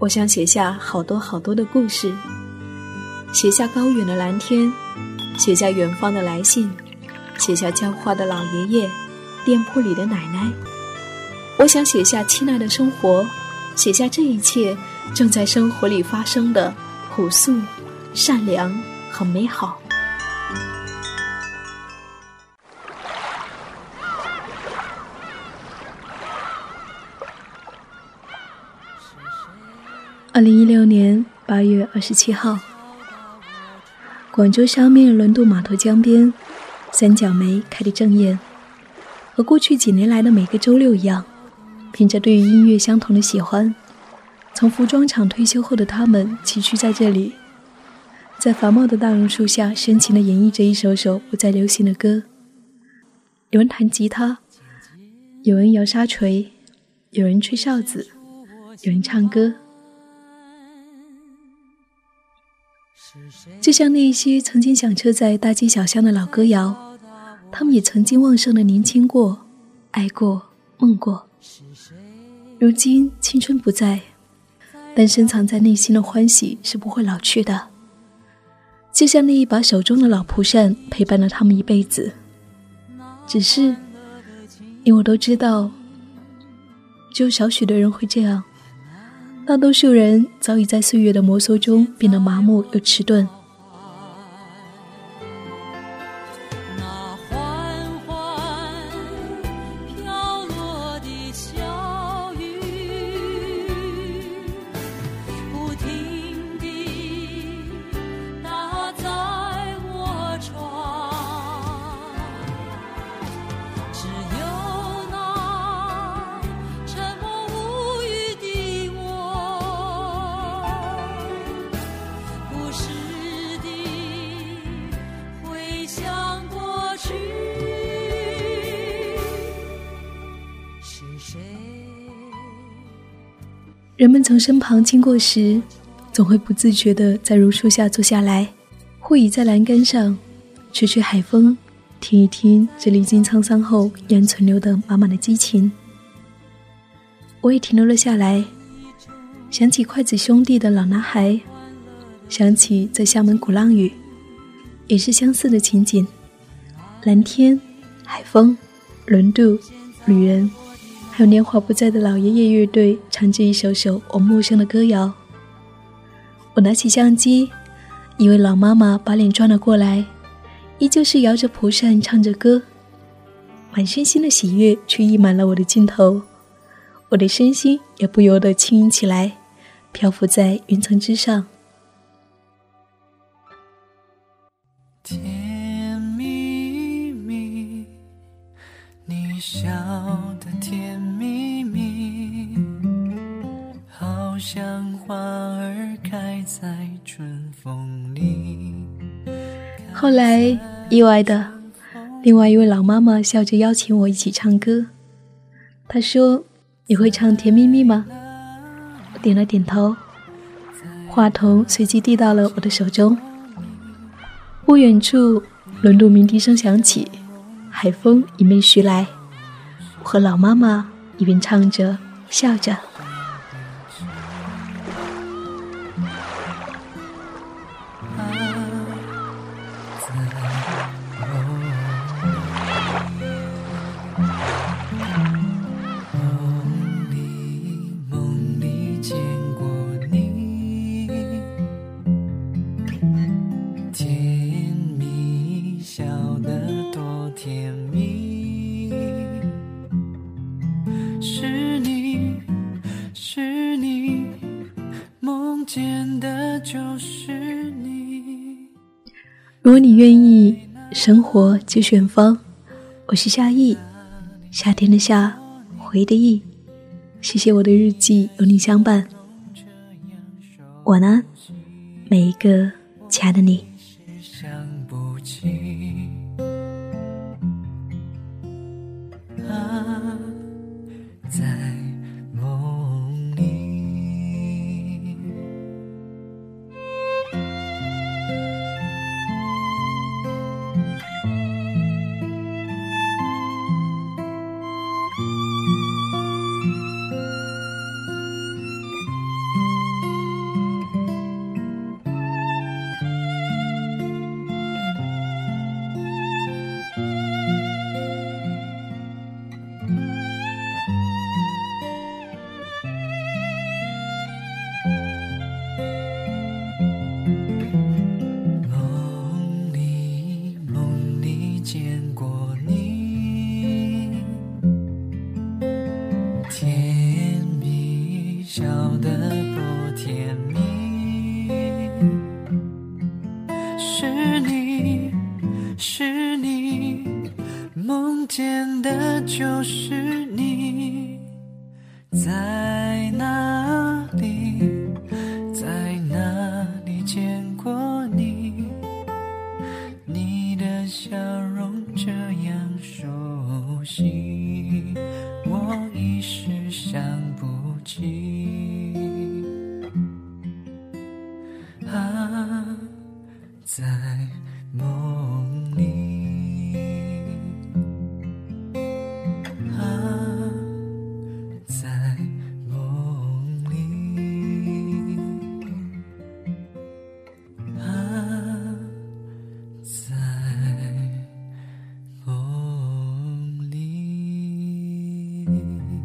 我想写下好多好多的故事，写下高远的蓝天，写下远方的来信，写下浇花的老爷爷，店铺里的奶奶。我想写下亲爱的生活，写下这一切正在生活里发生的朴素、善良和美好。二零一六年八月二十七号，广州沙面轮渡码头江边，三角梅开得正艳。和过去几年来的每个周六一样，凭着对于音乐相同的喜欢，从服装厂退休后的他们齐聚在这里，在繁茂的大榕树下深情地演绎着一首首不再流行的歌。有人弹吉他，有人摇沙锤，有人吹哨子，有人唱歌。就像那些曾经响彻在大街小巷的老歌谣，他们也曾经旺盛的年轻过，爱过，梦过。如今青春不在，但深藏在内心的欢喜是不会老去的。就像那一把手中的老蒲扇，陪伴了他们一辈子。只是，你我都知道，只有少许的人会这样。大多数人早已在岁月的摩挲中变得麻木又迟钝。人们从身旁经过时，总会不自觉地在榕树下坐下来，或倚在栏杆上，吹吹海风，听一听这历经沧桑后依然存留的满满的激情。我也停留了下来，想起筷子兄弟的老男孩，想起在厦门鼓浪屿，也是相似的情景：蓝天、海风、轮渡、旅人。有年华不在的老爷爷乐队唱着一首首我陌生的歌谣。我拿起相机，一位老妈妈把脸转了过来，依旧是摇着蒲扇唱着歌，满身心的喜悦却溢满了我的镜头，我的身心也不由得轻盈起来，漂浮在云层之上。甜蜜蜜，你笑后来，意外的，另外一位老妈妈笑着邀请我一起唱歌。她说：“你会唱《甜蜜蜜》吗？”我点了点头。话筒随即递到了我的手中。不远处，轮渡鸣笛声响起，海风迎面徐来。我和老妈妈一边唱着，笑着。如果你愿意，生活就选方。我是夏意，夏天的夏，回的意。谢谢我的日记有你相伴。我呢，每一个亲爱的你。是你，梦见的就是你，在哪里，在哪里见过你？你的笑容这样熟悉，我一时想不起。啊，在梦。你。